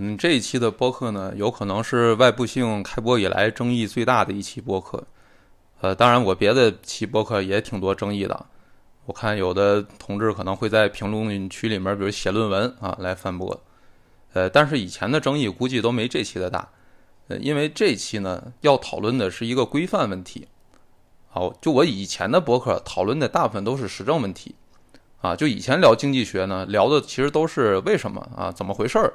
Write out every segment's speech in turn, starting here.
嗯，这一期的播客呢，有可能是外部性开播以来争议最大的一期播客。呃，当然我别的期播客也挺多争议的。我看有的同志可能会在评论区里面，比如写论文啊来反驳。呃，但是以前的争议估计都没这期的大。呃，因为这期呢要讨论的是一个规范问题。好，就我以前的博客讨论的大部分都是时政问题。啊，就以前聊经济学呢，聊的其实都是为什么啊，怎么回事儿。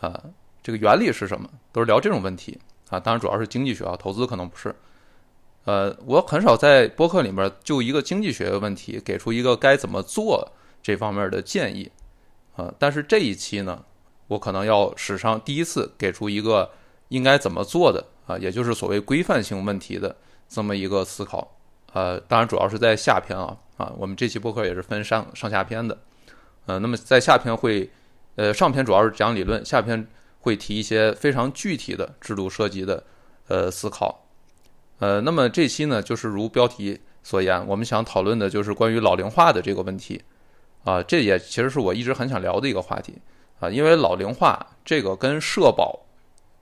啊，这个原理是什么？都是聊这种问题啊。当然，主要是经济学啊，投资可能不是。呃，我很少在播客里面就一个经济学的问题给出一个该怎么做这方面的建议啊。但是这一期呢，我可能要史上第一次给出一个应该怎么做的啊，也就是所谓规范性问题的这么一个思考。呃，当然主要是在下篇啊啊，我们这期播客也是分上上下篇的。呃，那么在下篇会。呃，上篇主要是讲理论，下篇会提一些非常具体的制度设计的呃思考。呃，那么这期呢，就是如标题所言，我们想讨论的就是关于老龄化的这个问题啊，这也其实是我一直很想聊的一个话题啊，因为老龄化这个跟社保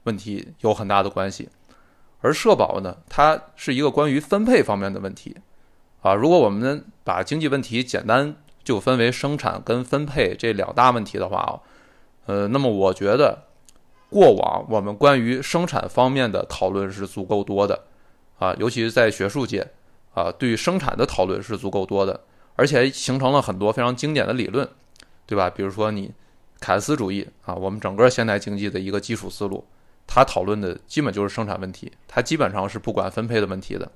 问题有很大的关系，而社保呢，它是一个关于分配方面的问题啊。如果我们把经济问题简单就分为生产跟分配这两大问题的话。呃，那么我觉得，过往我们关于生产方面的讨论是足够多的，啊，尤其是在学术界，啊，对于生产的讨论是足够多的，而且形成了很多非常经典的理论，对吧？比如说你凯恩斯主义啊，我们整个现代经济的一个基础思路，它讨论的基本就是生产问题，它基本上是不管分配的问题的，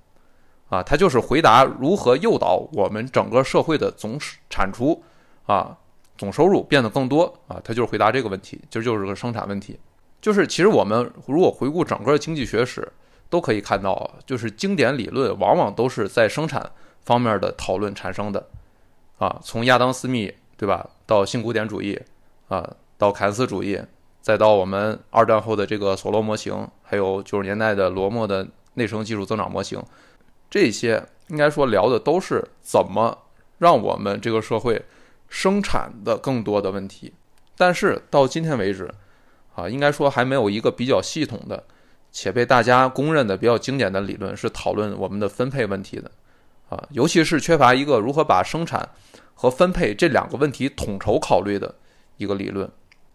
啊，它就是回答如何诱导我们整个社会的总产出，啊。总收入变得更多啊，它就是回答这个问题，其实就是个生产问题。就是其实我们如果回顾整个经济学史，都可以看到，就是经典理论往往都是在生产方面的讨论产生的啊。从亚当·斯密对吧，到新古典主义啊，到凯恩斯主义，再到我们二战后的这个索罗模型，还有九十年代的罗默的内生技术增长模型，这些应该说聊的都是怎么让我们这个社会。生产的更多的问题，但是到今天为止，啊，应该说还没有一个比较系统的且被大家公认的比较经典的理论是讨论我们的分配问题的，啊，尤其是缺乏一个如何把生产和分配这两个问题统筹考虑的一个理论，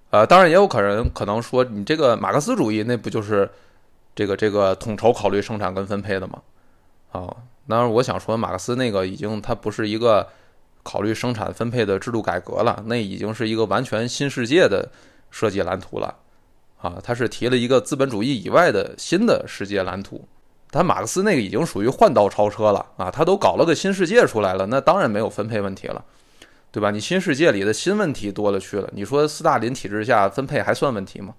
呃，当然也有可能可能说你这个马克思主义那不就是这个这个统筹考虑生产跟分配的吗？啊，当然我想说马克思那个已经它不是一个。考虑生产分配的制度改革了，那已经是一个完全新世界的设计蓝图了，啊，他是提了一个资本主义以外的新的世界蓝图。但马克思那个已经属于换道超车了啊，他都搞了个新世界出来了，那当然没有分配问题了，对吧？你新世界里的新问题多了去了，你说斯大林体制下分配还算问题吗？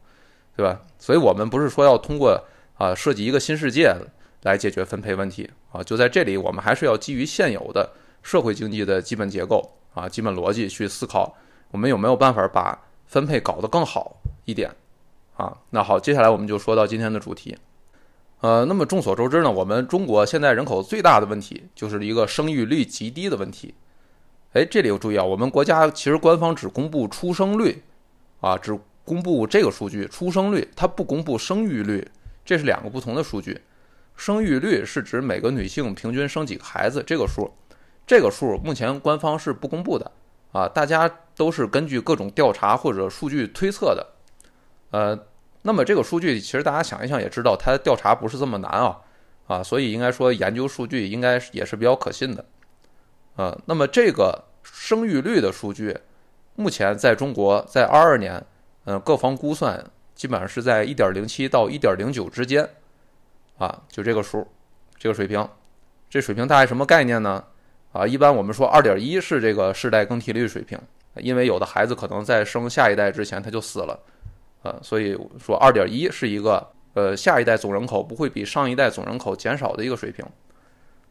对吧？所以我们不是说要通过啊设计一个新世界来解决分配问题啊，就在这里，我们还是要基于现有的。社会经济的基本结构啊，基本逻辑去思考，我们有没有办法把分配搞得更好一点啊？那好，接下来我们就说到今天的主题。呃，那么众所周知呢，我们中国现在人口最大的问题就是一个生育率极低的问题。哎，这里要注意啊，我们国家其实官方只公布出生率啊，只公布这个数据，出生率，它不公布生育率，这是两个不同的数据。生育率是指每个女性平均生几个孩子这个数。这个数目前官方是不公布的啊，大家都是根据各种调查或者数据推测的。呃，那么这个数据其实大家想一想也知道，它调查不是这么难啊啊，所以应该说研究数据应该也是比较可信的。呃，那么这个生育率的数据，目前在中国在二二年，嗯，各方估算基本上是在一点零七到一点零九之间啊，就这个数，这个水平，这水平大概什么概念呢？啊，一般我们说二点一是这个世代更替率水平，因为有的孩子可能在生下一代之前他就死了，呃，所以说二点一是一个呃下一代总人口不会比上一代总人口减少的一个水平。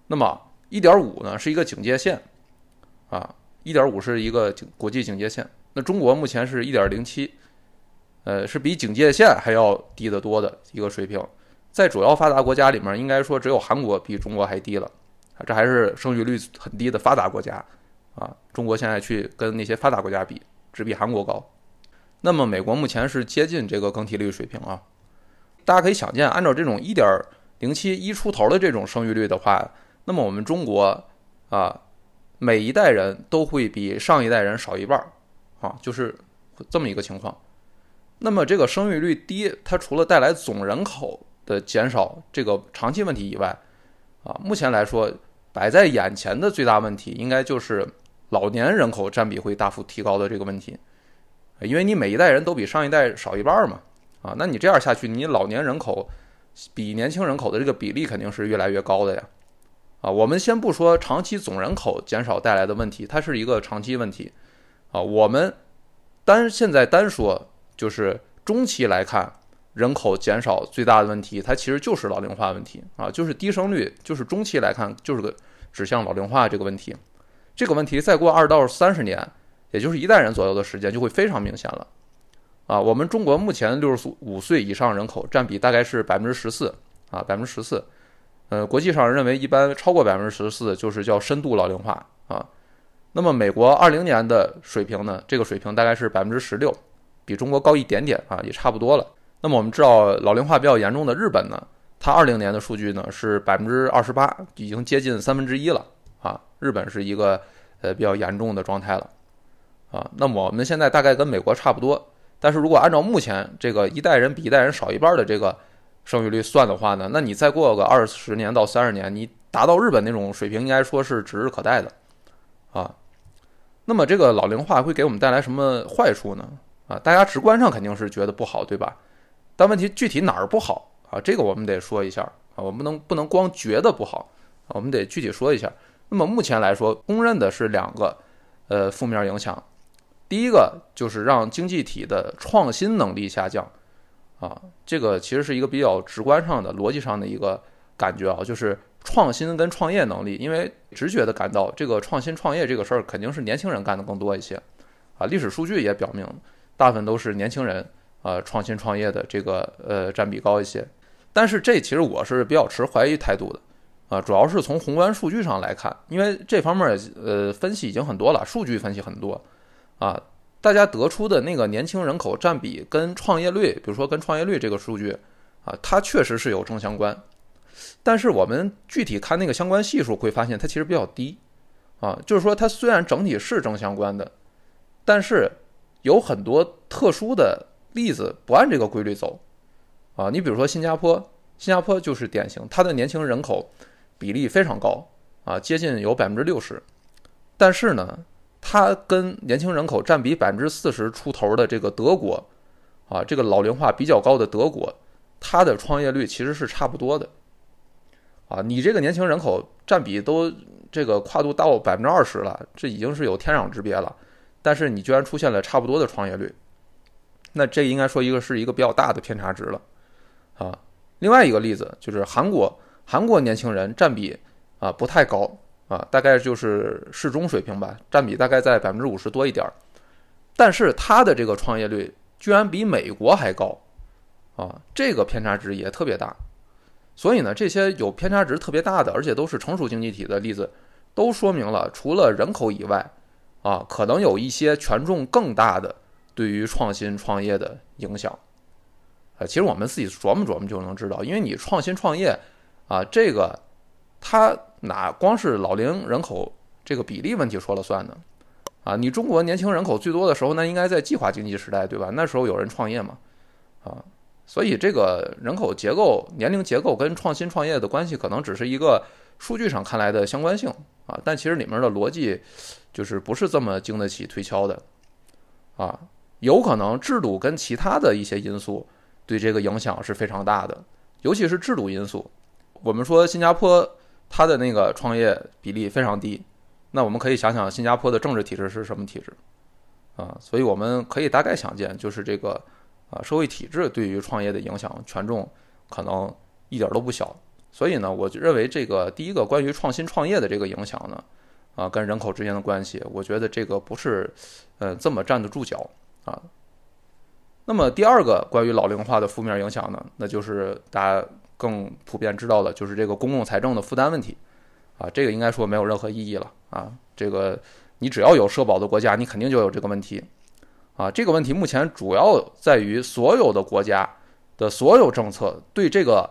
那么一点五呢是一个警戒线，啊，一点五是一个国际警戒线。那中国目前是一点零七，呃，是比警戒线还要低得多的一个水平。在主要发达国家里面，应该说只有韩国比中国还低了。啊，这还是生育率很低的发达国家，啊，中国现在去跟那些发达国家比，只比韩国高。那么美国目前是接近这个更替率水平啊。大家可以想见，按照这种一点零七一出头的这种生育率的话，那么我们中国啊，每一代人都会比上一代人少一半儿啊，就是这么一个情况。那么这个生育率低，它除了带来总人口的减少这个长期问题以外，啊，目前来说摆在眼前的最大问题，应该就是老年人口占比会大幅提高的这个问题，因为你每一代人都比上一代少一半嘛，啊，那你这样下去，你老年人口比年轻人口的这个比例肯定是越来越高的呀，啊，我们先不说长期总人口减少带来的问题，它是一个长期问题，啊，我们单现在单说。就是中期来看，人口减少最大的问题，它其实就是老龄化问题啊，就是低生育，就是中期来看就是个指向老龄化这个问题。这个问题再过二到三十年，也就是一代人左右的时间，就会非常明显了。啊，我们中国目前六十五岁以上人口占比大概是百分之十四啊，百分之十四。呃，国际上认为一般超过百分之十四就是叫深度老龄化啊。那么美国二零年的水平呢？这个水平大概是百分之十六。比中国高一点点啊，也差不多了。那么我们知道老龄化比较严重的日本呢，它二零年的数据呢是百分之二十八，已经接近三分之一了啊。日本是一个呃比较严重的状态了啊。那么我们现在大概跟美国差不多，但是如果按照目前这个一代人比一代人少一半的这个生育率算的话呢，那你再过个二十年到三十年，你达到日本那种水平，应该说是指日可待的啊。那么这个老龄化会给我们带来什么坏处呢？啊，大家直观上肯定是觉得不好，对吧？但问题具体哪儿不好啊？这个我们得说一下啊，我们能不能光觉得不好啊，我们得具体说一下。那么目前来说，公认的是两个呃负面影响。第一个就是让经济体的创新能力下降啊，这个其实是一个比较直观上的逻辑上的一个感觉啊，就是创新跟创业能力，因为直觉的感到这个创新创业这个事儿肯定是年轻人干的更多一些啊，历史数据也表明。大部分都是年轻人，呃，创新创业的这个呃占比高一些，但是这其实我是比较持怀疑态度的，啊，主要是从宏观数据上来看，因为这方面呃分析已经很多了，数据分析很多，啊，大家得出的那个年轻人口占比跟创业率，比如说跟创业率这个数据，啊，它确实是有正相关，但是我们具体看那个相关系数会发现它其实比较低，啊，就是说它虽然整体是正相关的，但是。有很多特殊的例子不按这个规律走，啊，你比如说新加坡，新加坡就是典型，它的年轻人口比例非常高，啊，接近有百分之六十，但是呢，它跟年轻人口占比百分之四十出头的这个德国，啊，这个老龄化比较高的德国，它的创业率其实是差不多的，啊，你这个年轻人口占比都这个跨度到百分之二十了，这已经是有天壤之别了。但是你居然出现了差不多的创业率，那这应该说一个是一个比较大的偏差值了，啊，另外一个例子就是韩国，韩国年轻人占比啊不太高啊，大概就是适中水平吧，占比大概在百分之五十多一点儿，但是它的这个创业率居然比美国还高，啊，这个偏差值也特别大，所以呢，这些有偏差值特别大的，而且都是成熟经济体的例子，都说明了除了人口以外。啊，可能有一些权重更大的对于创新创业的影响，呃，其实我们自己琢磨琢磨就能知道，因为你创新创业啊，这个它哪光是老龄人口这个比例问题说了算呢？啊，你中国年轻人口最多的时候，那应该在计划经济时代，对吧？那时候有人创业嘛，啊，所以这个人口结构、年龄结构跟创新创业的关系，可能只是一个数据上看来的相关性啊，但其实里面的逻辑。就是不是这么经得起推敲的，啊，有可能制度跟其他的一些因素对这个影响是非常大的，尤其是制度因素。我们说新加坡它的那个创业比例非常低，那我们可以想想新加坡的政治体制是什么体制，啊，所以我们可以大概想见，就是这个啊社会体制对于创业的影响权重可能一点都不小。所以呢，我认为这个第一个关于创新创业的这个影响呢。啊，跟人口之间的关系，我觉得这个不是，呃，这么站得住脚啊。那么第二个关于老龄化的负面影响呢，那就是大家更普遍知道的，就是这个公共财政的负担问题啊。这个应该说没有任何意义了啊。这个你只要有社保的国家，你肯定就有这个问题啊，这个问题目前主要在于所有的国家的所有政策对这个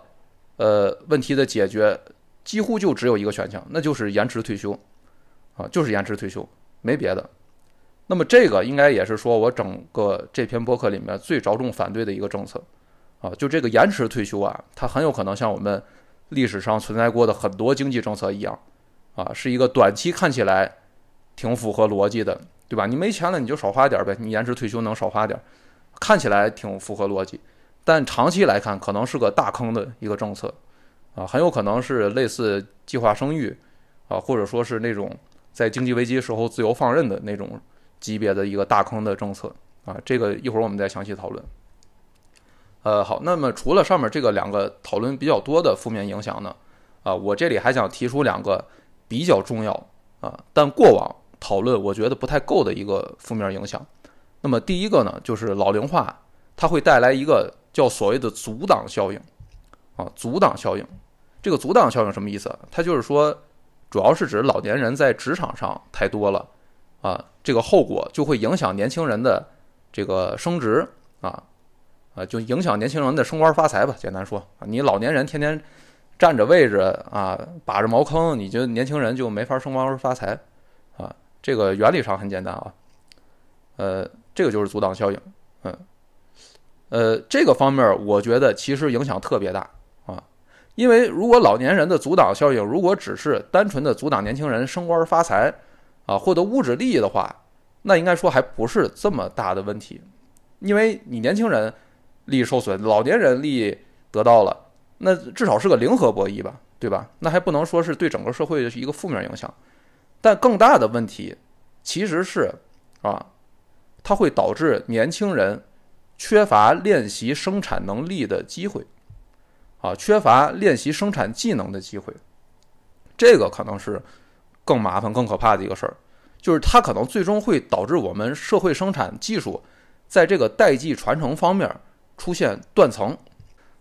呃问题的解决几乎就只有一个选项，那就是延迟退休，啊，就是延迟退休，没别的。那么这个应该也是说我整个这篇博客里面最着重反对的一个政策，啊，就这个延迟退休啊，它很有可能像我们历史上存在过的很多经济政策一样，啊，是一个短期看起来挺符合逻辑的，对吧？你没钱了你就少花点呗，你延迟退休能少花点，看起来挺符合逻辑，但长期来看可能是个大坑的一个政策，啊，很有可能是类似计划生育，啊，或者说是那种在经济危机时候自由放任的那种。级别的一个大坑的政策啊，这个一会儿我们再详细讨论。呃，好，那么除了上面这个两个讨论比较多的负面影响呢，啊，我这里还想提出两个比较重要啊，但过往讨论我觉得不太够的一个负面影响。那么第一个呢，就是老龄化，它会带来一个叫所谓的阻挡效应啊，阻挡效应。这个阻挡效应什么意思？它就是说，主要是指老年人在职场上太多了。啊，这个后果就会影响年轻人的这个升职啊，啊，就影响年轻人的升官发财吧。简单说，你老年人天天占着位置啊，把着茅坑，你就年轻人就没法升官发财啊。这个原理上很简单啊，呃，这个就是阻挡效应。嗯，呃，这个方面我觉得其实影响特别大啊，因为如果老年人的阻挡效应如果只是单纯的阻挡年轻人升官发财。啊，获得物质利益的话，那应该说还不是这么大的问题，因为你年轻人利益受损，老年人利益得到了，那至少是个零和博弈吧，对吧？那还不能说是对整个社会一个负面影响。但更大的问题其实是啊，它会导致年轻人缺乏练习生产能力的机会，啊，缺乏练习生产技能的机会，这个可能是。更麻烦、更可怕的一个事儿，就是它可能最终会导致我们社会生产技术在这个代际传承方面出现断层。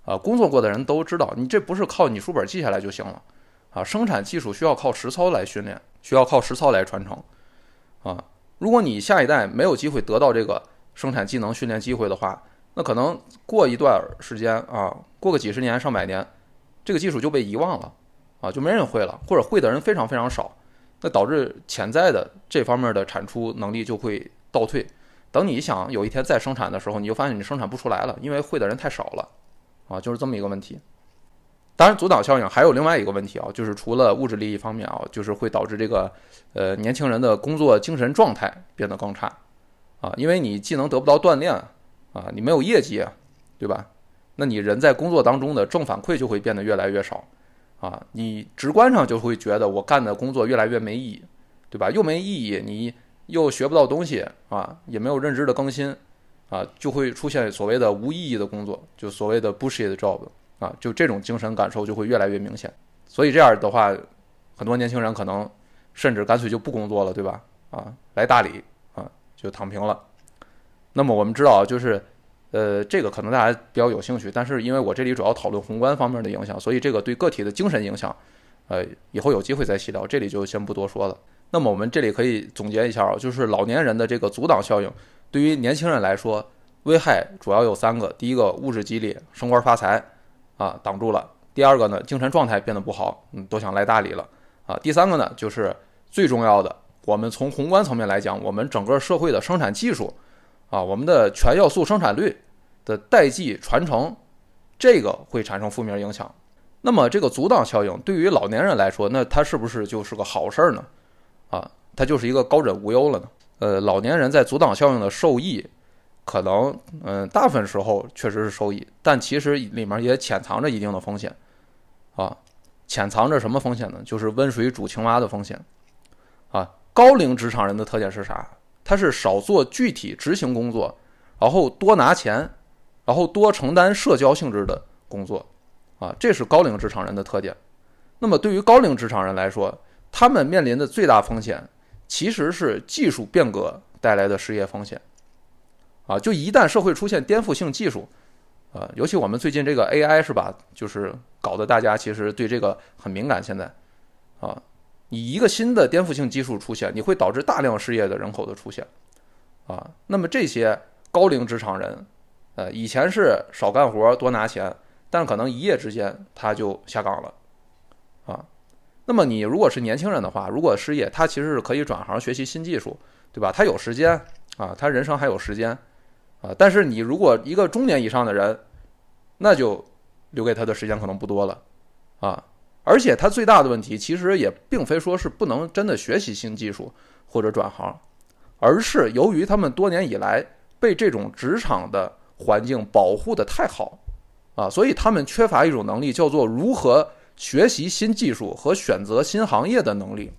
啊，工作过的人都知道，你这不是靠你书本记下来就行了。啊，生产技术需要靠实操来训练，需要靠实操来传承。啊，如果你下一代没有机会得到这个生产技能训练机会的话，那可能过一段时间啊，过个几十年、上百年，这个技术就被遗忘了，啊，就没人会了，或者会的人非常非常少。那导致潜在的这方面的产出能力就会倒退。等你想有一天再生产的时候，你就发现你生产不出来了，因为会的人太少了，啊，就是这么一个问题。当然，阻挡效应还有另外一个问题啊，就是除了物质利益方面啊，就是会导致这个呃年轻人的工作精神状态变得更差，啊，因为你技能得不到锻炼啊，你没有业绩啊，对吧？那你人在工作当中的正反馈就会变得越来越少。啊，你直观上就会觉得我干的工作越来越没意义，对吧？又没意义，你又学不到东西啊，也没有认知的更新，啊，就会出现所谓的无意义的工作，就所谓的 bullshit job 啊，就这种精神感受就会越来越明显。所以这样的话，很多年轻人可能甚至干脆就不工作了，对吧？啊，来大理啊，就躺平了。那么我们知道，就是。呃，这个可能大家比较有兴趣，但是因为我这里主要讨论宏观方面的影响，所以这个对个体的精神影响，呃，以后有机会再细聊，这里就先不多说了。那么我们这里可以总结一下啊，就是老年人的这个阻挡效应，对于年轻人来说，危害主要有三个：第一个，物质激励，升官发财，啊，挡住了；第二个呢，精神状态变得不好，嗯，都想来大理了，啊；第三个呢，就是最重要的，我们从宏观层面来讲，我们整个社会的生产技术，啊，我们的全要素生产率。的代际传承，这个会产生负面影响。那么，这个阻挡效应对于老年人来说，那它是不是就是个好事儿呢？啊，它就是一个高枕无忧了呢？呃，老年人在阻挡效应的受益，可能嗯，大部分时候确实是受益，但其实里面也潜藏着一定的风险。啊，潜藏着什么风险呢？就是温水煮青蛙的风险。啊，高龄职场人的特点是啥？他是少做具体执行工作，然后多拿钱。然后多承担社交性质的工作，啊，这是高龄职场人的特点。那么对于高龄职场人来说，他们面临的最大风险其实是技术变革带来的失业风险，啊，就一旦社会出现颠覆性技术，啊，尤其我们最近这个 AI 是吧，就是搞得大家其实对这个很敏感。现在，啊，你一个新的颠覆性技术出现，你会导致大量失业的人口的出现，啊。那么这些高龄职场人，呃，以前是少干活多拿钱，但可能一夜之间他就下岗了，啊。那么你如果是年轻人的话，如果失业，他其实是可以转行学习新技术，对吧？他有时间啊，他人生还有时间啊。但是你如果一个中年以上的人，那就留给他的时间可能不多了啊。而且他最大的问题，其实也并非说是不能真的学习新技术或者转行，而是由于他们多年以来被这种职场的环境保护的太好啊，所以他们缺乏一种能力，叫做如何。学习新技术和选择新行业的能力，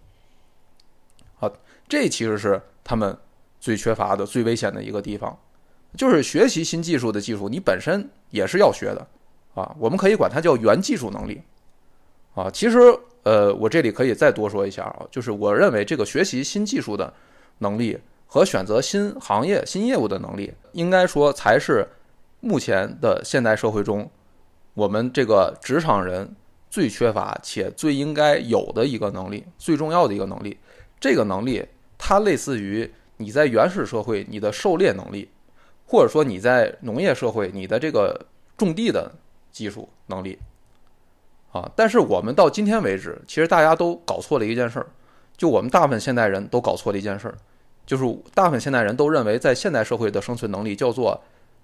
啊，这其实是他们最缺乏的、最危险的一个地方。就是学习新技术的技术，你本身也是要学的，啊，我们可以管它叫原技术能力，啊，其实，呃，我这里可以再多说一下啊，就是我认为这个学习新技术的能力和选择新行业、新业务的能力，应该说才是目前的现代社会中我们这个职场人。最缺乏且最应该有的一个能力，最重要的一个能力，这个能力它类似于你在原始社会你的狩猎能力，或者说你在农业社会你的这个种地的技术能力，啊，但是我们到今天为止，其实大家都搞错了一件事儿，就我们大部分现代人都搞错了一件事儿，就是大部分现代人都认为在现代社会的生存能力叫做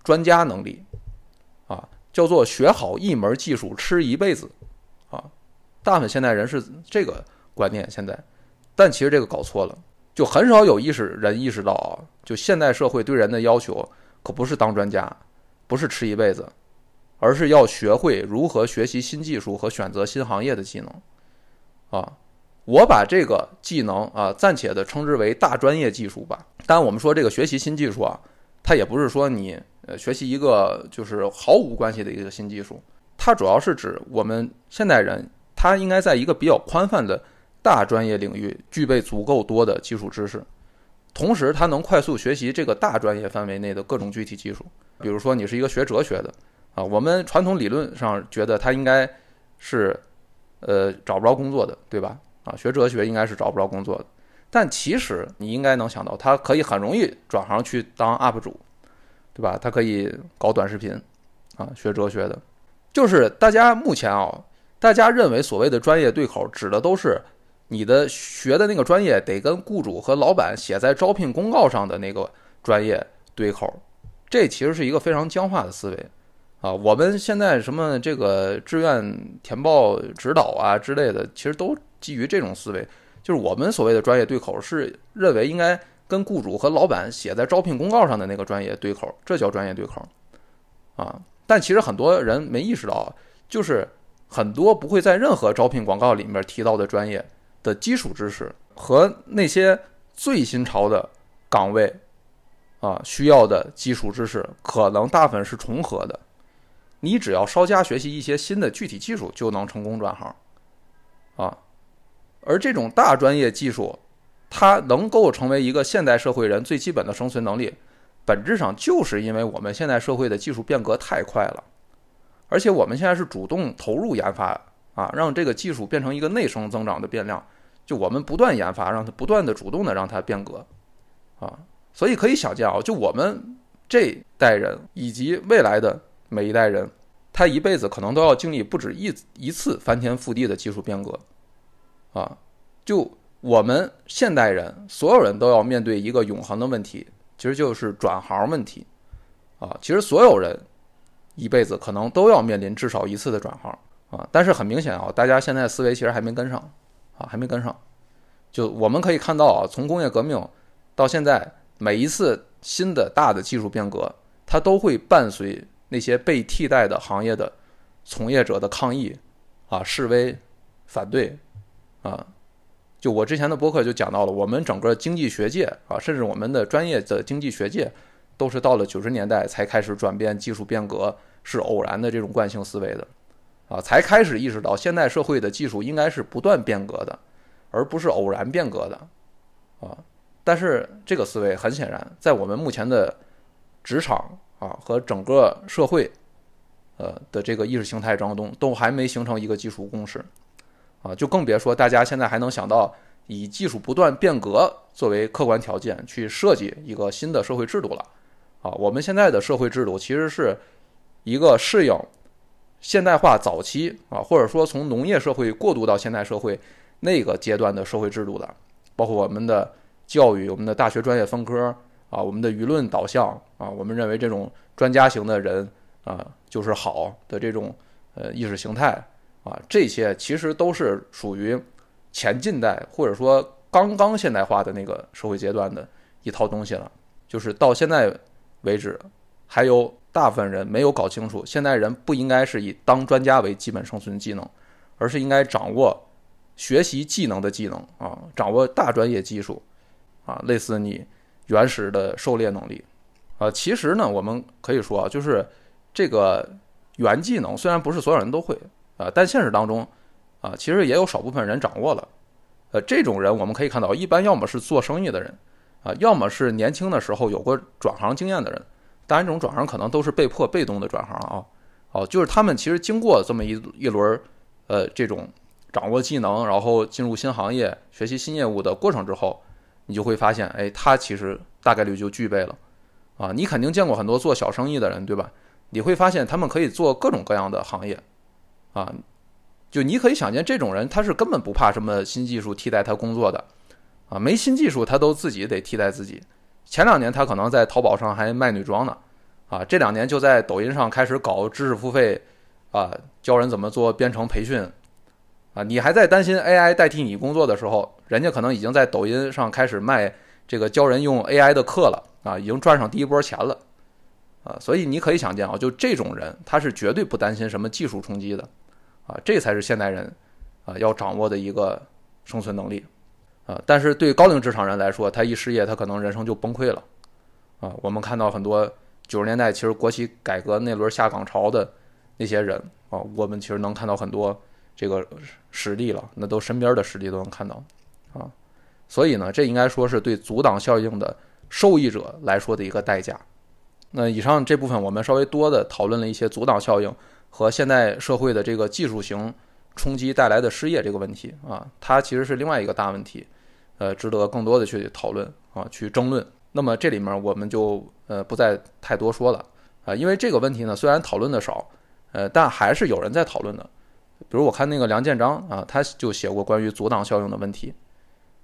专家能力，啊，叫做学好一门技术吃一辈子。啊，大部分现代人是这个观念现在，但其实这个搞错了，就很少有意识人意识到啊，就现代社会对人的要求可不是当专家，不是吃一辈子，而是要学会如何学习新技术和选择新行业的技能。啊，我把这个技能啊暂且的称之为大专业技术吧。当然，我们说这个学习新技术啊，它也不是说你呃学习一个就是毫无关系的一个新技术。它主要是指我们现代人，他应该在一个比较宽泛的大专业领域具备足够多的基础知识，同时他能快速学习这个大专业范围内的各种具体技术。比如说，你是一个学哲学的啊，我们传统理论上觉得他应该是呃找不着工作的，对吧？啊，学哲学应该是找不着工作的，但其实你应该能想到，他可以很容易转行去当 UP 主，对吧？他可以搞短视频啊，学哲学的。就是大家目前啊，大家认为所谓的专业对口，指的都是你的学的那个专业得跟雇主和老板写在招聘公告上的那个专业对口。这其实是一个非常僵化的思维啊！我们现在什么这个志愿填报指导啊之类的，其实都基于这种思维。就是我们所谓的专业对口，是认为应该跟雇主和老板写在招聘公告上的那个专业对口，这叫专业对口啊。但其实很多人没意识到，就是很多不会在任何招聘广告里面提到的专业的基础知识和那些最新潮的岗位啊需要的基础知识，可能大部分是重合的。你只要稍加学习一些新的具体技术，就能成功转行啊。而这种大专业技术，它能够成为一个现代社会人最基本的生存能力。本质上就是因为我们现代社会的技术变革太快了，而且我们现在是主动投入研发啊，让这个技术变成一个内生增长的变量，就我们不断研发，让它不断的主动的让它变革啊，所以可以想见啊，就我们这代人以及未来的每一代人，他一辈子可能都要经历不止一一次翻天覆地的技术变革啊，就我们现代人所有人都要面对一个永恒的问题。其实就是转行问题，啊，其实所有人一辈子可能都要面临至少一次的转行啊。但是很明显啊，大家现在思维其实还没跟上啊，还没跟上。就我们可以看到啊，从工业革命到现在，每一次新的大的技术变革，它都会伴随那些被替代的行业的从业者的抗议啊、示威、反对啊。就我之前的播客就讲到了，我们整个经济学界啊，甚至我们的专业的经济学界，都是到了九十年代才开始转变，技术变革是偶然的这种惯性思维的，啊，才开始意识到现代社会的技术应该是不断变革的，而不是偶然变革的，啊，但是这个思维很显然，在我们目前的职场啊和整个社会，呃的这个意识形态当中，都还没形成一个技术共识。啊，就更别说大家现在还能想到以技术不断变革作为客观条件去设计一个新的社会制度了。啊，我们现在的社会制度其实是一个适应现代化早期啊，或者说从农业社会过渡到现代社会那个阶段的社会制度的，包括我们的教育、我们的大学专业分科啊、我们的舆论导向啊，我们认为这种专家型的人啊就是好的这种呃意识形态啊，这些其实都是属于前近代或者说刚刚现代化的那个社会阶段的一套东西了，就是到现在。为止，还有大部分人没有搞清楚，现代人不应该是以当专家为基本生存技能，而是应该掌握学习技能的技能啊，掌握大专业技术啊，类似你原始的狩猎能力啊。其实呢，我们可以说啊，就是这个原技能虽然不是所有人都会啊，但现实当中啊，其实也有少部分人掌握了。呃，这种人我们可以看到，一般要么是做生意的人。啊，要么是年轻的时候有过转行经验的人，当然这种转行可能都是被迫、被动的转行啊。哦，就是他们其实经过这么一一轮，呃，这种掌握技能，然后进入新行业、学习新业务的过程之后，你就会发现，哎，他其实大概率就具备了。啊，你肯定见过很多做小生意的人，对吧？你会发现他们可以做各种各样的行业，啊，就你可以想见，这种人他是根本不怕什么新技术替代他工作的。啊，没新技术，他都自己得替代自己。前两年他可能在淘宝上还卖女装呢，啊，这两年就在抖音上开始搞知识付费，啊，教人怎么做编程培训，啊，你还在担心 AI 代替你工作的时候，人家可能已经在抖音上开始卖这个教人用 AI 的课了，啊，已经赚上第一波钱了，啊，所以你可以想见啊，就这种人，他是绝对不担心什么技术冲击的，啊，这才是现代人，啊，要掌握的一个生存能力。啊，但是对高龄职场人来说，他一失业，他可能人生就崩溃了。啊，我们看到很多九十年代其实国企改革那轮下岗潮的那些人啊，我们其实能看到很多这个实例了，那都身边的实例都能看到。啊，所以呢，这应该说是对阻挡效应的受益者来说的一个代价。那以上这部分我们稍微多的讨论了一些阻挡效应和现代社会的这个技术型。冲击带来的失业这个问题啊，它其实是另外一个大问题，呃，值得更多的去讨论啊，去争论。那么这里面我们就呃不再太多说了啊，因为这个问题呢虽然讨论的少，呃，但还是有人在讨论的。比如我看那个梁建章啊，他就写过关于阻挡效应的问题。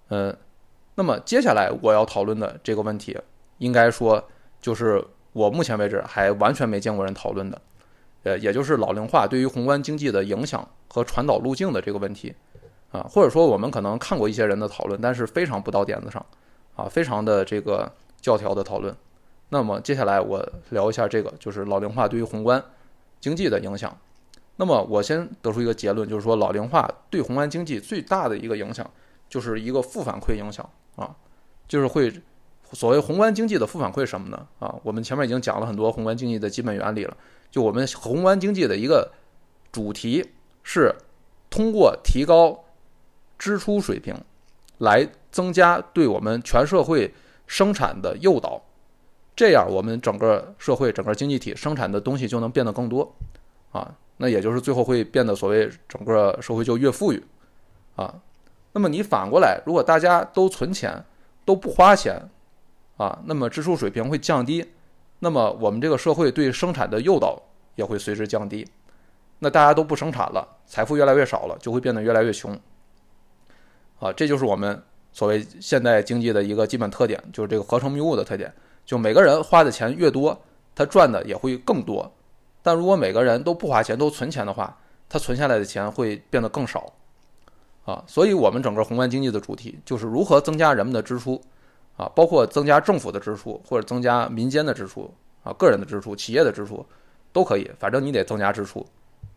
呃，那么接下来我要讨论的这个问题，应该说就是我目前为止还完全没见过人讨论的，呃，也就是老龄化对于宏观经济的影响。和传导路径的这个问题，啊，或者说我们可能看过一些人的讨论，但是非常不到点子上，啊，非常的这个教条的讨论。那么接下来我聊一下这个，就是老龄化对于宏观经济的影响。那么我先得出一个结论，就是说老龄化对宏观经济最大的一个影响，就是一个负反馈影响啊，就是会所谓宏观经济的负反馈什么呢？啊，我们前面已经讲了很多宏观经济的基本原理了，就我们宏观经济的一个主题。是通过提高支出水平来增加对我们全社会生产的诱导，这样我们整个社会、整个经济体生产的东西就能变得更多，啊，那也就是最后会变得所谓整个社会就越富裕，啊，那么你反过来，如果大家都存钱都不花钱，啊，那么支出水平会降低，那么我们这个社会对生产的诱导也会随之降低。那大家都不生产了，财富越来越少了，就会变得越来越穷。啊，这就是我们所谓现代经济的一个基本特点，就是这个合成谬误的特点。就每个人花的钱越多，他赚的也会更多。但如果每个人都不花钱，都存钱的话，他存下来的钱会变得更少。啊，所以我们整个宏观经济的主题就是如何增加人们的支出，啊，包括增加政府的支出或者增加民间的支出，啊，个人的支出、企业的支出都可以，反正你得增加支出。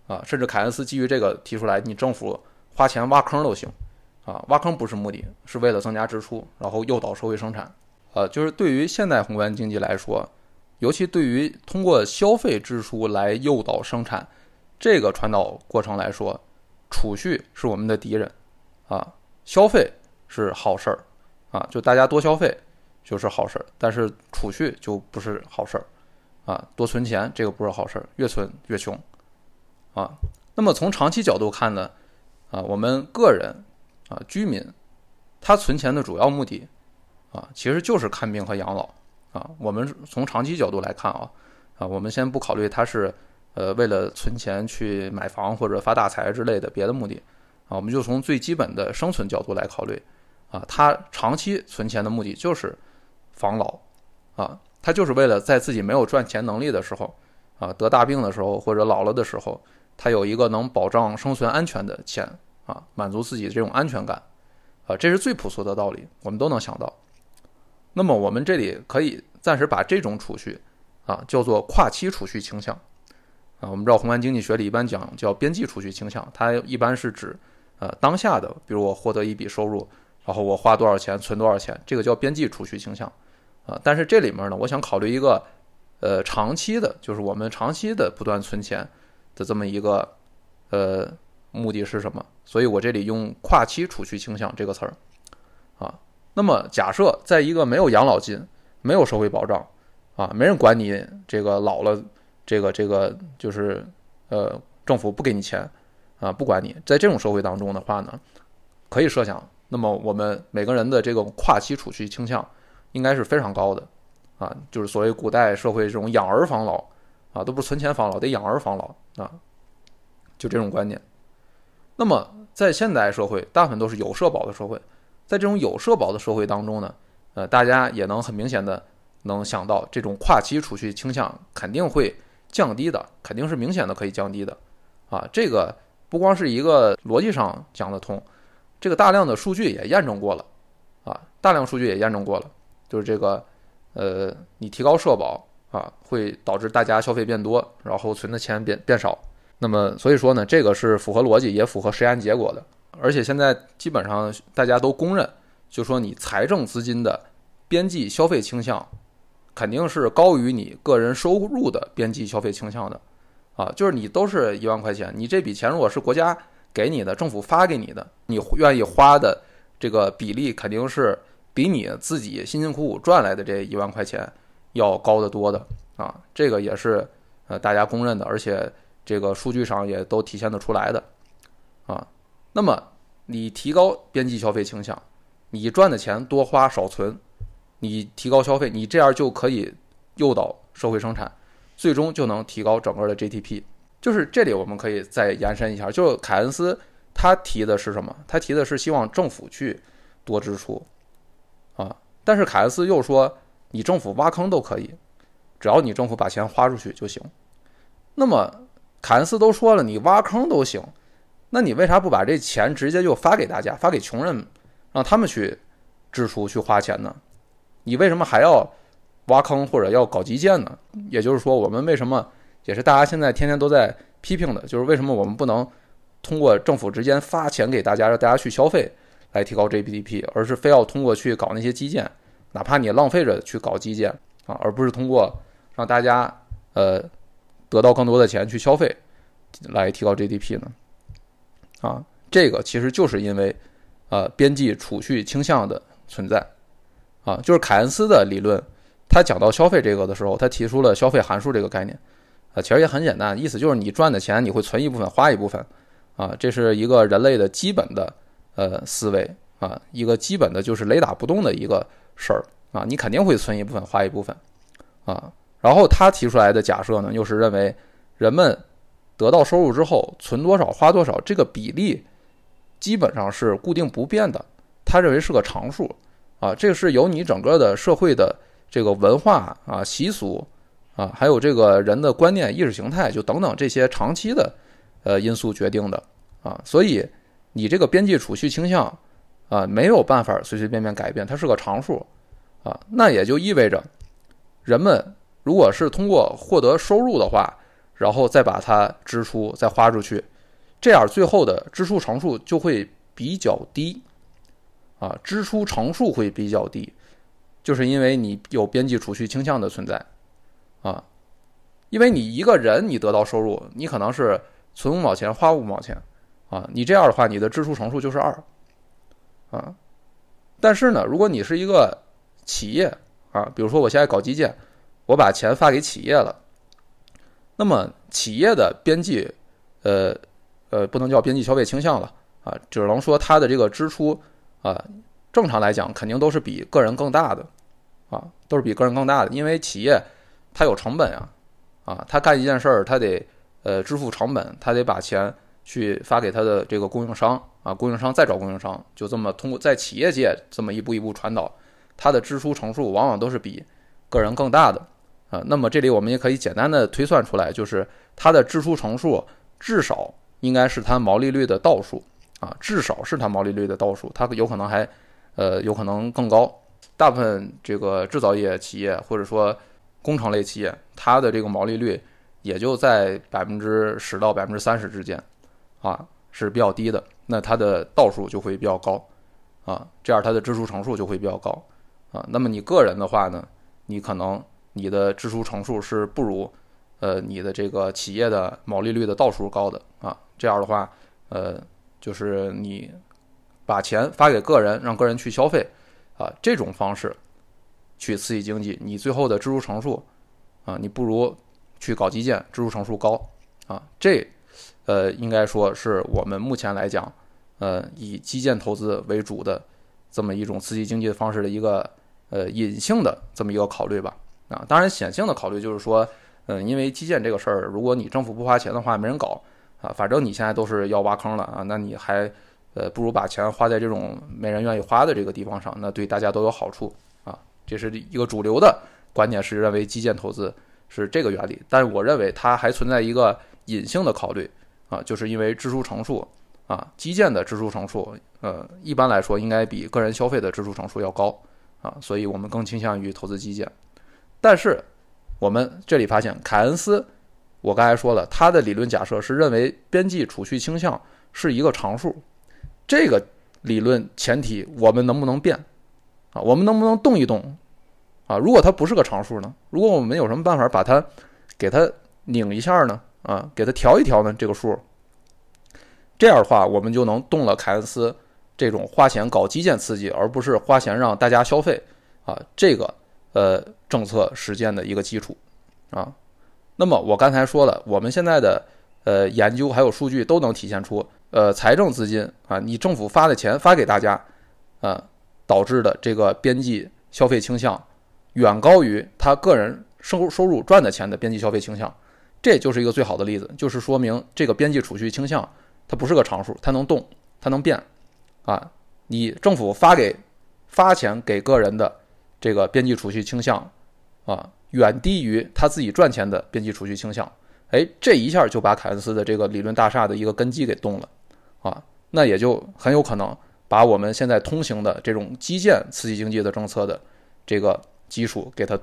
啊，甚至凯恩斯基于这个提出来，你政府花钱挖坑都行，啊，挖坑不是目的，是为了增加支出，然后诱导社会生产。呃，就是对于现代宏观经济来说，尤其对于通过消费支出来诱导生产这个传导过程来说，储蓄是我们的敌人，啊，消费是好事儿，啊，就大家多消费就是好事儿，但是储蓄就不是好事儿，啊，多存钱这个不是好事儿，越存越穷。啊，那么从长期角度看呢，啊，我们个人啊，居民他存钱的主要目的啊，其实就是看病和养老啊。我们从长期角度来看啊，啊，我们先不考虑他是呃为了存钱去买房或者发大财之类的别的目的啊，我们就从最基本的生存角度来考虑啊，他长期存钱的目的就是防老啊，他就是为了在自己没有赚钱能力的时候啊，得大病的时候或者老了的时候，他有一个能保障生存安全的钱啊，满足自己这种安全感。啊，这是最朴素的道理，我们都能想到。那么我们这里可以暂时把这种储蓄啊叫做跨期储蓄倾向啊。我们知道宏观经济学里一般讲叫边际储蓄倾向，它一般是指呃当下的，比如我获得一笔收入，然后我花多少钱存多少钱，这个叫边际储蓄倾向啊。但是这里面呢，我想考虑一个呃长期的，就是我们长期的不断存钱的这么一个呃。目的是什么？所以我这里用跨期储蓄倾向这个词儿，啊，那么假设在一个没有养老金、没有社会保障，啊，没人管你这个老了，这个这个就是呃，政府不给你钱，啊，不管你在这种社会当中的话呢，可以设想，那么我们每个人的这个跨期储蓄倾向应该是非常高的，啊，就是所谓古代社会这种养儿防老，啊，都不是存钱防老，得养儿防老，啊，就这种观念。那么，在现代社会，大部分都是有社保的社会，在这种有社保的社会当中呢，呃，大家也能很明显的能想到，这种跨期储蓄倾向肯定会降低的，肯定是明显的可以降低的，啊，这个不光是一个逻辑上讲得通，这个大量的数据也验证过了，啊，大量数据也验证过了，就是这个，呃，你提高社保啊，会导致大家消费变多，然后存的钱变变少。那么，所以说呢，这个是符合逻辑，也符合实验结果的。而且现在基本上大家都公认，就说你财政资金的边际消费倾向，肯定是高于你个人收入的边际消费倾向的。啊，就是你都是一万块钱，你这笔钱如果是国家给你的，政府发给你的，你愿意花的这个比例，肯定是比你自己辛辛苦苦赚来的这一万块钱要高得多的。啊，这个也是呃大家公认的，而且。这个数据上也都体现得出来的，啊，那么你提高边际消费倾向，你赚的钱多花少存，你提高消费，你这样就可以诱导社会生产，最终就能提高整个的 GDP。就是这里我们可以再延伸一下，就凯恩斯他提的是什么？他提的是希望政府去多支出，啊，但是凯恩斯又说你政府挖坑都可以，只要你政府把钱花出去就行。那么凯恩斯都说了，你挖坑都行，那你为啥不把这钱直接就发给大家，发给穷人，让他们去支出去花钱呢？你为什么还要挖坑或者要搞基建呢？也就是说，我们为什么也是大家现在天天都在批评的，就是为什么我们不能通过政府直接发钱给大家，让大家去消费来提高 GDP，而是非要通过去搞那些基建，哪怕你浪费着去搞基建啊，而不是通过让大家呃。得到更多的钱去消费，来提高 GDP 呢？啊，这个其实就是因为，呃，边际储蓄倾向的存在，啊，就是凯恩斯的理论，他讲到消费这个的时候，他提出了消费函数这个概念，啊，其实也很简单，意思就是你赚的钱你会存一部分花一部分，啊，这是一个人类的基本的呃思维啊，一个基本的就是雷打不动的一个事儿啊，你肯定会存一部分花一部分，啊。然后他提出来的假设呢，又是认为人们得到收入之后存多少花多少这个比例基本上是固定不变的。他认为是个常数啊，这是由你整个的社会的这个文化啊、习俗啊，还有这个人的观念、意识形态，就等等这些长期的呃因素决定的啊。所以你这个边际储蓄倾向啊没有办法随随便便改变，它是个常数啊。那也就意味着人们。如果是通过获得收入的话，然后再把它支出再花出去，这样最后的支出乘数就会比较低，啊，支出乘数会比较低，就是因为你有边际储蓄倾向的存在，啊，因为你一个人你得到收入，你可能是存五毛钱花五毛钱，啊，你这样的话你的支出乘数就是二，啊，但是呢，如果你是一个企业啊，比如说我现在搞基建。我把钱发给企业了，那么企业的边际，呃呃，不能叫边际消费倾向了啊，只能说它的这个支出啊，正常来讲肯定都是比个人更大的，啊，都是比个人更大的，因为企业它有成本呀，啊，他干一件事儿，他得呃支付成本，他得把钱去发给他的这个供应商，啊，供应商再找供应商，就这么通过在企业界这么一步一步传导，它的支出乘数往往都是比个人更大的，啊，那么这里我们也可以简单的推算出来，就是它的支出乘数至少应该是它毛利率的倒数，啊，至少是它毛利率的倒数，它有可能还。呃，有可能更高。大部分这个制造业企业或者说工程类企业，它的这个毛利率也就在百分之十到百分之三十之间，啊，是比较低的。那它的倒数就会比较高，啊，这样它的支出乘数就会比较高，啊。那么你个人的话呢，你可能你的支出乘数是不如呃你的这个企业的毛利率的倒数高的，啊，这样的话，呃，就是你。把钱发给个人，让个人去消费，啊，这种方式去刺激经济，你最后的支出乘数，啊，你不如去搞基建，支出乘数高，啊，这，呃，应该说是我们目前来讲，呃，以基建投资为主的这么一种刺激经济的方式的一个，呃，隐性的这么一个考虑吧，啊，当然显性的考虑就是说，嗯，因为基建这个事儿，如果你政府不花钱的话，没人搞，啊，反正你现在都是要挖坑了啊，那你还。呃，不如把钱花在这种没人愿意花的这个地方上，那对大家都有好处。这是一个主流的观点，是认为基建投资是这个原理。但是我认为它还存在一个隐性的考虑啊，就是因为支出乘数啊，基建的支出乘数，呃，一般来说应该比个人消费的支出乘数要高啊，所以我们更倾向于投资基建。但是我们这里发现，凯恩斯，我刚才说了，他的理论假设是认为边际储蓄倾向是一个常数。这个理论前提，我们能不能变啊？我们能不能动一动啊？如果它不是个常数呢？如果我们有什么办法把它给它拧一下呢？啊，给它调一调呢？这个数，这样的话，我们就能动了凯恩斯这种花钱搞基建刺激，而不是花钱让大家消费啊，这个呃政策实践的一个基础啊。那么我刚才说了，我们现在的呃研究还有数据都能体现出。呃，财政资金啊，你政府发的钱发给大家，啊，导致的这个边际消费倾向远高于他个人收收入赚的钱的边际消费倾向，这就是一个最好的例子，就是说明这个边际储蓄倾向它不是个常数，它能动，它能变，啊，你政府发给发钱给个人的这个边际储蓄倾向啊，远低于他自己赚钱的边际储蓄倾向，哎，这一下就把凯恩斯的这个理论大厦的一个根基给动了。啊，那也就很有可能把我们现在通行的这种基建刺激经济的政策的这个基础给它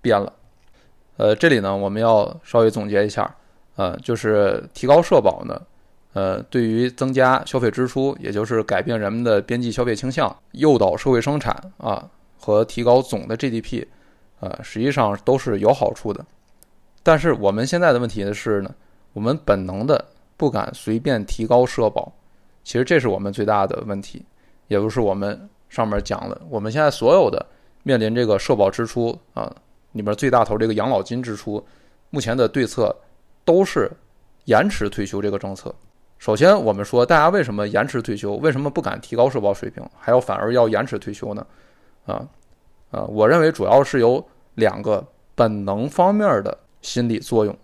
变了。呃，这里呢，我们要稍微总结一下，呃，就是提高社保呢，呃，对于增加消费支出，也就是改变人们的边际消费倾向，诱导社会生产啊，和提高总的 GDP，呃，实际上都是有好处的。但是我们现在的问题呢是呢，我们本能的不敢随便提高社保。其实这是我们最大的问题，也就是我们上面讲了，我们现在所有的面临这个社保支出啊，里面最大头这个养老金支出，目前的对策都是延迟退休这个政策。首先，我们说大家为什么延迟退休？为什么不敢提高社保水平，还要反而要延迟退休呢？啊啊，我认为主要是有两个本能方面的心理作用。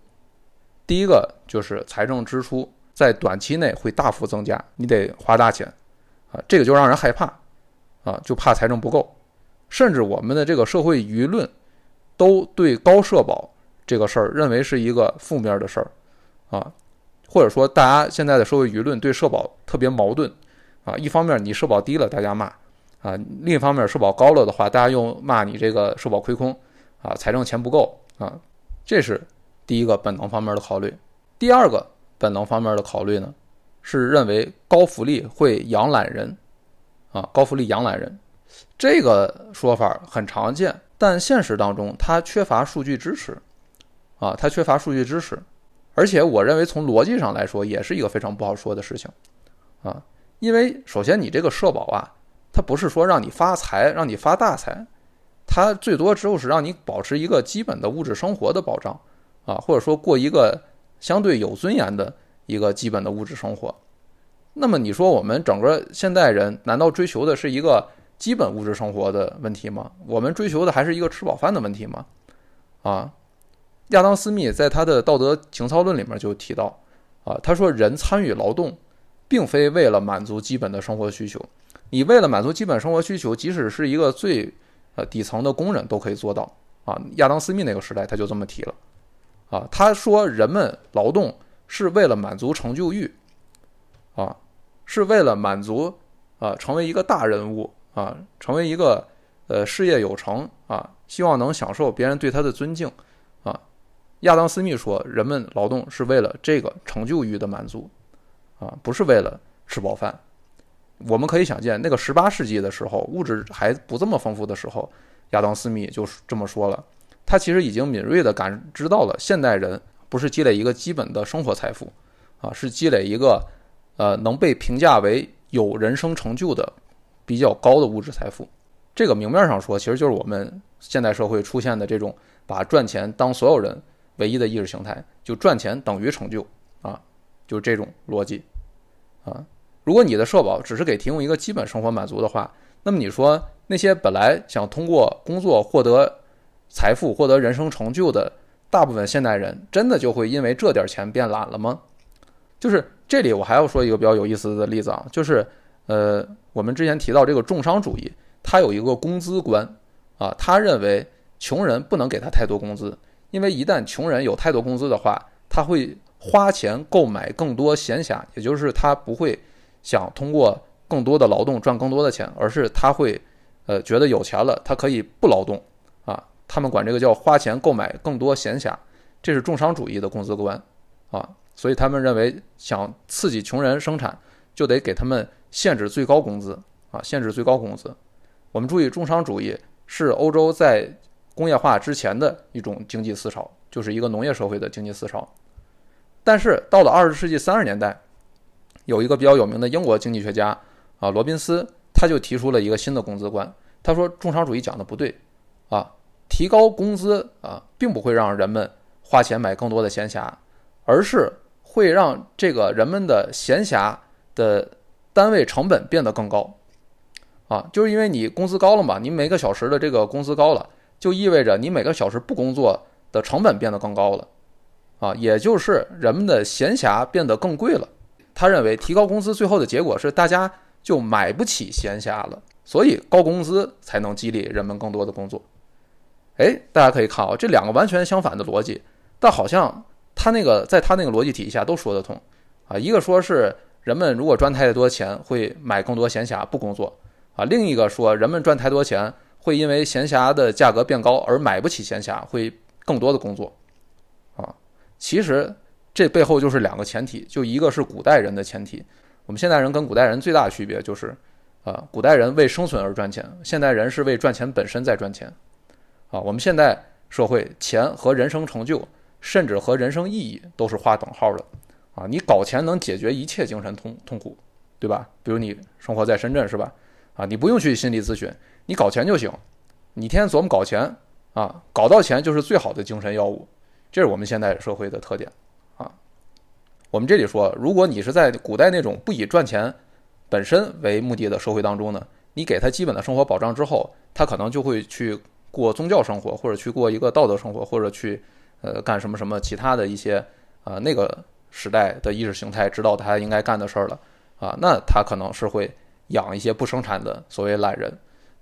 第一个就是财政支出。在短期内会大幅增加，你得花大钱，啊，这个就让人害怕，啊，就怕财政不够，甚至我们的这个社会舆论都对高社保这个事儿认为是一个负面的事儿，啊，或者说大家现在的社会舆论对社保特别矛盾，啊，一方面你社保低了大家骂，啊，另一方面社保高了的话大家又骂你这个社保亏空，啊，财政钱不够，啊，这是第一个本能方面的考虑，第二个。本能方面的考虑呢，是认为高福利会养懒人，啊，高福利养懒人，这个说法很常见，但现实当中它缺乏数据支持，啊，它缺乏数据支持，而且我认为从逻辑上来说也是一个非常不好说的事情，啊，因为首先你这个社保啊，它不是说让你发财，让你发大财，它最多只有是让你保持一个基本的物质生活的保障，啊，或者说过一个。相对有尊严的一个基本的物质生活，那么你说我们整个现代人难道追求的是一个基本物质生活的问题吗？我们追求的还是一个吃饱饭的问题吗？啊，亚当·斯密在他的《道德情操论》里面就提到，啊，他说人参与劳动，并非为了满足基本的生活需求。你为了满足基本生活需求，即使是一个最呃底层的工人都可以做到。啊，亚当·斯密那个时代他就这么提了。啊，他说人们劳动是为了满足成就欲，啊，是为了满足啊成为一个大人物。啊，成为一个呃事业有成啊，希望能享受别人对他的尊敬啊。亚当斯密说，人们劳动是为了这个成就欲的满足啊，不是为了吃饱饭。我们可以想见，那个十八世纪的时候，物质还不这么丰富的时候，亚当斯密就这么说了。他其实已经敏锐地感知到了，现代人不是积累一个基本的生活财富啊，是积累一个呃能被评价为有人生成就的。比较高的物质财富，这个明面上说，其实就是我们现代社会出现的这种把赚钱当所有人唯一的意识形态，就赚钱等于成就啊，就这种逻辑啊。如果你的社保只是给提供一个基本生活满足的话，那么你说那些本来想通过工作获得财富、获得人生成就的大部分现代人，真的就会因为这点钱变懒了吗？就是这里我还要说一个比较有意思的例子啊，就是。呃，我们之前提到这个重商主义，它有一个工资观啊，他认为穷人不能给他太多工资，因为一旦穷人有太多工资的话，他会花钱购买更多闲暇，也就是他不会想通过更多的劳动赚更多的钱，而是他会呃觉得有钱了，他可以不劳动，他们管这个叫花钱购买更多闲暇，这是重商主义的工资观啊，所以他们认为想刺激穷人生产，就得给他们。限制最高工资啊，限制最高工资。我们注意，重商主义是欧洲在工业化之前的一种经济思潮，就是一个农业社会的经济思潮。但是到了二十世纪三十年代，有一个比较有名的英国经济学家啊，罗宾斯，他就提出了一个新的工资观。他说，重商主义讲的不对啊，提高工资啊，并不会让人们花钱买更多的闲暇，而是会让这个人们的闲暇的。单位成本变得更高，啊，就是因为你工资高了嘛，你每个小时的这个工资高了，就意味着你每个小时不工作的成本变得更高了，啊，也就是人们的闲暇变得更贵了。他认为提高工资最后的结果是大家就买不起闲暇了，所以高工资才能激励人们更多的工作。哎，大家可以看啊，这两个完全相反的逻辑，但好像他那个在他那个逻辑体系下都说得通，啊，一个说是。人们如果赚太多钱，会买更多闲暇不工作啊。另一个说，人们赚太多钱，会因为闲暇的价格变高而买不起闲暇，会更多的工作啊。其实这背后就是两个前提，就一个是古代人的前提。我们现代人跟古代人最大的区别就是，啊，古代人为生存而赚钱，现代人是为赚钱本身在赚钱啊。我们现代社会，钱和人生成就，甚至和人生意义都是划等号的。啊，你搞钱能解决一切精神痛痛苦，对吧？比如你生活在深圳，是吧？啊，你不用去心理咨询，你搞钱就行。你天天琢磨搞钱啊，搞到钱就是最好的精神药物。这是我们现代社会的特点啊。我们这里说，如果你是在古代那种不以赚钱本身为目的的社会当中呢，你给他基本的生活保障之后，他可能就会去过宗教生活，或者去过一个道德生活，或者去呃干什么什么其他的一些啊那个。时代的意识形态知道他应该干的事儿了啊，那他可能是会养一些不生产的所谓懒人。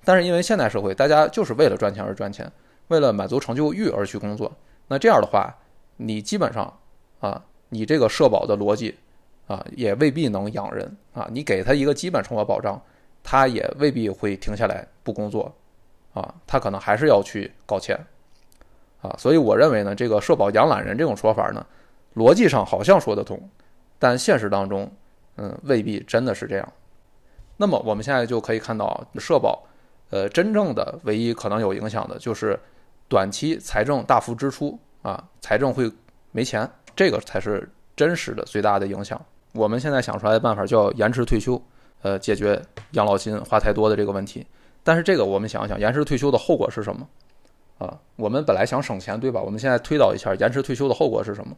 但是因为现代社会大家就是为了赚钱而赚钱，为了满足成就欲而去工作，那这样的话，你基本上啊，你这个社保的逻辑啊，也未必能养人啊。你给他一个基本生活保障，他也未必会停下来不工作啊，他可能还是要去搞钱啊。所以我认为呢，这个社保养懒人这种说法呢。逻辑上好像说得通，但现实当中，嗯，未必真的是这样。那么我们现在就可以看到，社保，呃，真正的唯一可能有影响的就是短期财政大幅支出啊，财政会没钱，这个才是真实的最大的影响。我们现在想出来的办法叫延迟退休，呃，解决养老金花太多的这个问题。但是这个我们想想，延迟退休的后果是什么？啊，我们本来想省钱，对吧？我们现在推导一下，延迟退休的后果是什么？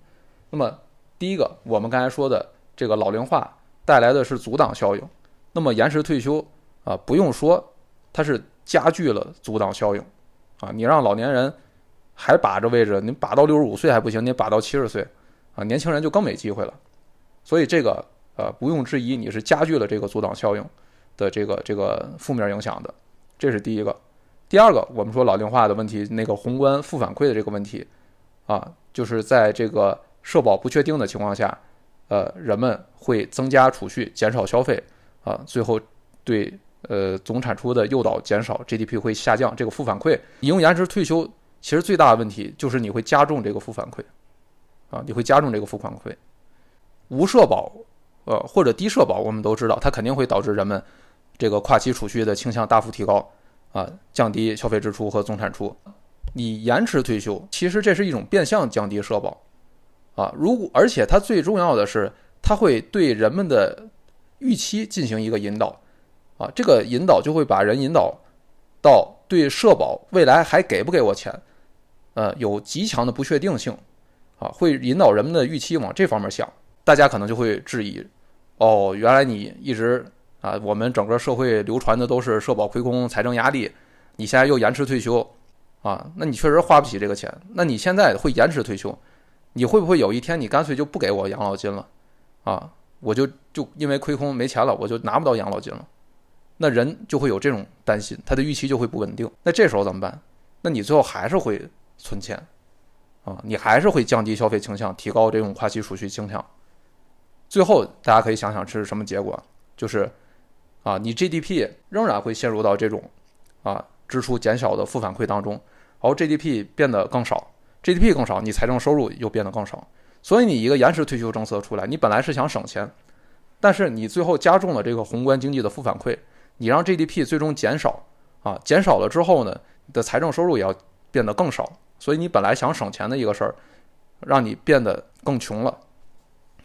那么，第一个，我们刚才说的这个老龄化带来的是阻挡效应。那么延迟退休啊，不用说，它是加剧了阻挡效应啊！你让老年人还把着位置，你把到六十五岁还不行，你把到七十岁啊，年轻人就更没机会了。所以这个呃，不用质疑，你是加剧了这个阻挡效应的这个这个负面影响的，这是第一个。第二个，我们说老龄化的问题，那个宏观负反馈的这个问题啊，就是在这个社保不确定的情况下，呃，人们会增加储蓄，减少消费啊，最后对呃总产出的诱导减少，GDP 会下降。这个负反馈，你用延迟退休，其实最大的问题就是你会加重这个负反馈啊，你会加重这个负反馈。无社保，呃或者低社保，我们都知道，它肯定会导致人们这个跨期储蓄的倾向大幅提高。啊，降低消费支出和总产出。你延迟退休，其实这是一种变相降低社保。啊，如果而且它最重要的是，它会对人们的预期进行一个引导。啊，这个引导就会把人引导到对社保未来还给不给我钱，呃，有极强的不确定性。啊，会引导人们的预期往这方面想。大家可能就会质疑：哦，原来你一直。啊，我们整个社会流传的都是社保亏空、财政压力，你现在又延迟退休，啊，那你确实花不起这个钱。那你现在会延迟退休，你会不会有一天你干脆就不给我养老金了？啊，我就就因为亏空没钱了，我就拿不到养老金了。那人就会有这种担心，他的预期就会不稳定。那这时候怎么办？那你最后还是会存钱，啊，你还是会降低消费倾向，提高这种跨期储蓄倾向。最后大家可以想想是什么结果，就是。啊，你 GDP 仍然会陷入到这种啊支出减小的负反馈当中，而 GDP 变得更少，GDP 更少，你财政收入又变得更少，所以你一个延迟退休政策出来，你本来是想省钱，但是你最后加重了这个宏观经济的负反馈，你让 GDP 最终减少啊，减少了之后呢，你的财政收入也要变得更少，所以你本来想省钱的一个事儿，让你变得更穷了。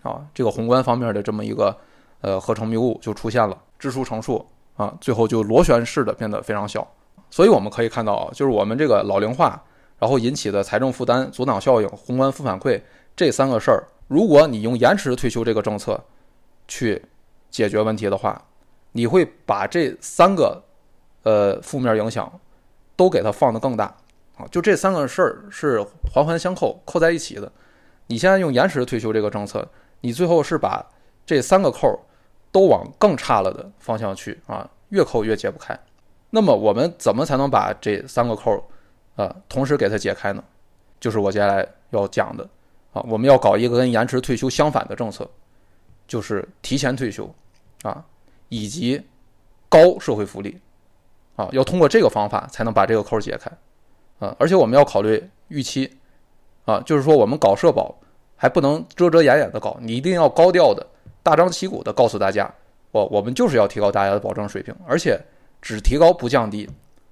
啊，这个宏观方面的这么一个呃合成谬误就出现了。支出乘数啊，最后就螺旋式的变得非常小，所以我们可以看到啊，就是我们这个老龄化，然后引起的财政负担、阻挡效应、宏观负反馈这三个事儿，如果你用延迟退休这个政策去解决问题的话，你会把这三个呃负面影响都给它放得更大啊，就这三个事儿是环环相扣、扣在一起的。你现在用延迟退休这个政策，你最后是把这三个扣。都往更差了的方向去啊，越扣越解不开。那么我们怎么才能把这三个扣，啊，同时给它解开呢？就是我接下来要讲的啊，我们要搞一个跟延迟退休相反的政策，就是提前退休啊，以及高社会福利啊，要通过这个方法才能把这个扣解开啊。而且我们要考虑预期啊，就是说我们搞社保还不能遮遮掩掩的搞，你一定要高调的。大张旗鼓地告诉大家，我我们就是要提高大家的保障水平，而且只提高不降低，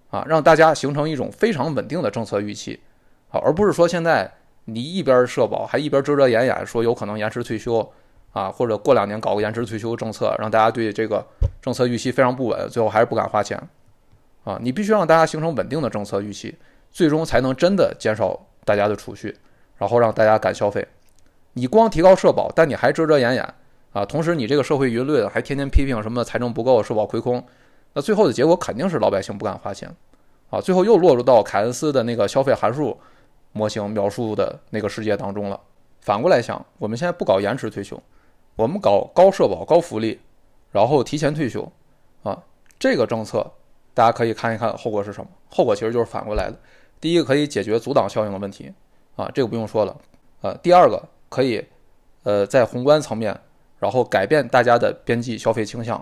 啊，让大家形成一种非常稳定的政策预期，啊，而不是说现在你一边社保还一边遮遮掩掩说有可能延迟退休，啊，或者过两年搞个延迟退休政策，让大家对这个政策预期非常不稳，最后还是不敢花钱，啊，你必须让大家形成稳定的政策预期，最终才能真的减少大家的储蓄，然后让大家敢消费。你光提高社保，但你还遮遮掩掩。啊，同时你这个社会舆论还天天批评什么财政不够、社保亏空，那最后的结果肯定是老百姓不敢花钱，啊，最后又落入到凯恩斯的那个消费函数模型描述的那个世界当中了。反过来想，我们现在不搞延迟退休，我们搞高社保、高福利，然后提前退休，啊，这个政策大家可以看一看后果是什么？后果其实就是反过来的。第一个可以解决阻挡效应的问题，啊，这个不用说了，呃，第二个可以，呃，在宏观层面。然后改变大家的边际消费倾向，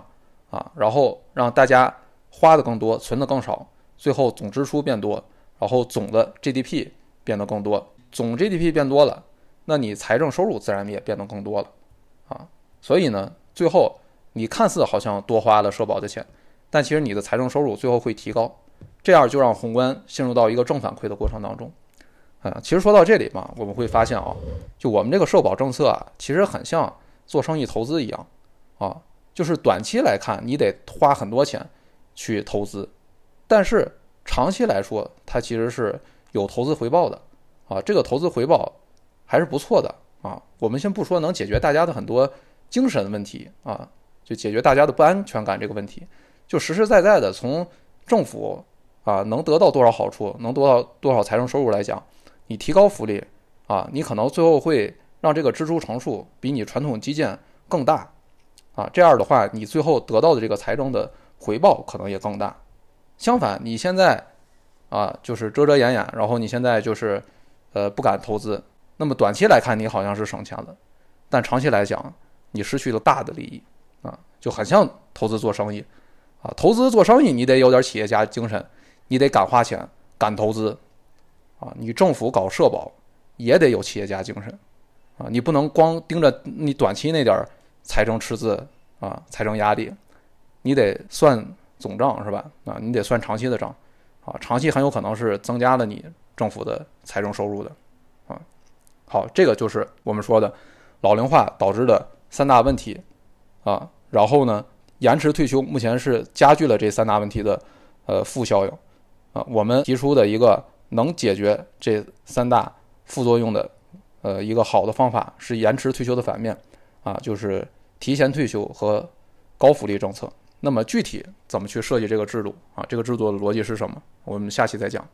啊，然后让大家花的更多，存的更少，最后总支出变多，然后总的 GDP 变得更多，总 GDP 变多了，那你财政收入自然也变得更多了，啊，所以呢，最后你看似好像多花了社保的钱，但其实你的财政收入最后会提高，这样就让宏观陷入到一个正反馈的过程当中，啊，其实说到这里嘛，我们会发现啊，就我们这个社保政策啊，其实很像。做生意投资一样，啊，就是短期来看你得花很多钱去投资，但是长期来说它其实是有投资回报的，啊，这个投资回报还是不错的啊。我们先不说能解决大家的很多精神问题啊，就解决大家的不安全感这个问题，就实实在在的从政府啊能得到多少好处，能得到多少财政收入来讲，你提高福利啊，你可能最后会让这个支出乘数比你传统基建更大啊，这样的话，你最后得到的这个财政的回报可能也更大。相反，你现在啊就是遮遮掩掩，然后你现在就是呃不敢投资，那么短期来看你好像是省钱了，但长期来讲你失去了大的利益啊，就很像投资做生意。啊，投资做生意，你得有点企业家精神，你得敢花钱、敢投资，啊，你政府搞社保也得有企业家精神，啊，你不能光盯着你短期那点财政赤字啊、财政压力，你得算总账是吧？啊，你得算长期的账，啊，长期很有可能是增加了你政府的财政收入的，啊，好，这个就是我们说的老龄化导致的三大问题，啊，然后呢？延迟退休目前是加剧了这三大问题的，呃负效应，啊，我们提出的一个能解决这三大副作用的，呃一个好的方法是延迟退休的反面，啊，就是提前退休和高福利政策。那么具体怎么去设计这个制度啊？这个制度的逻辑是什么？我们下期再讲。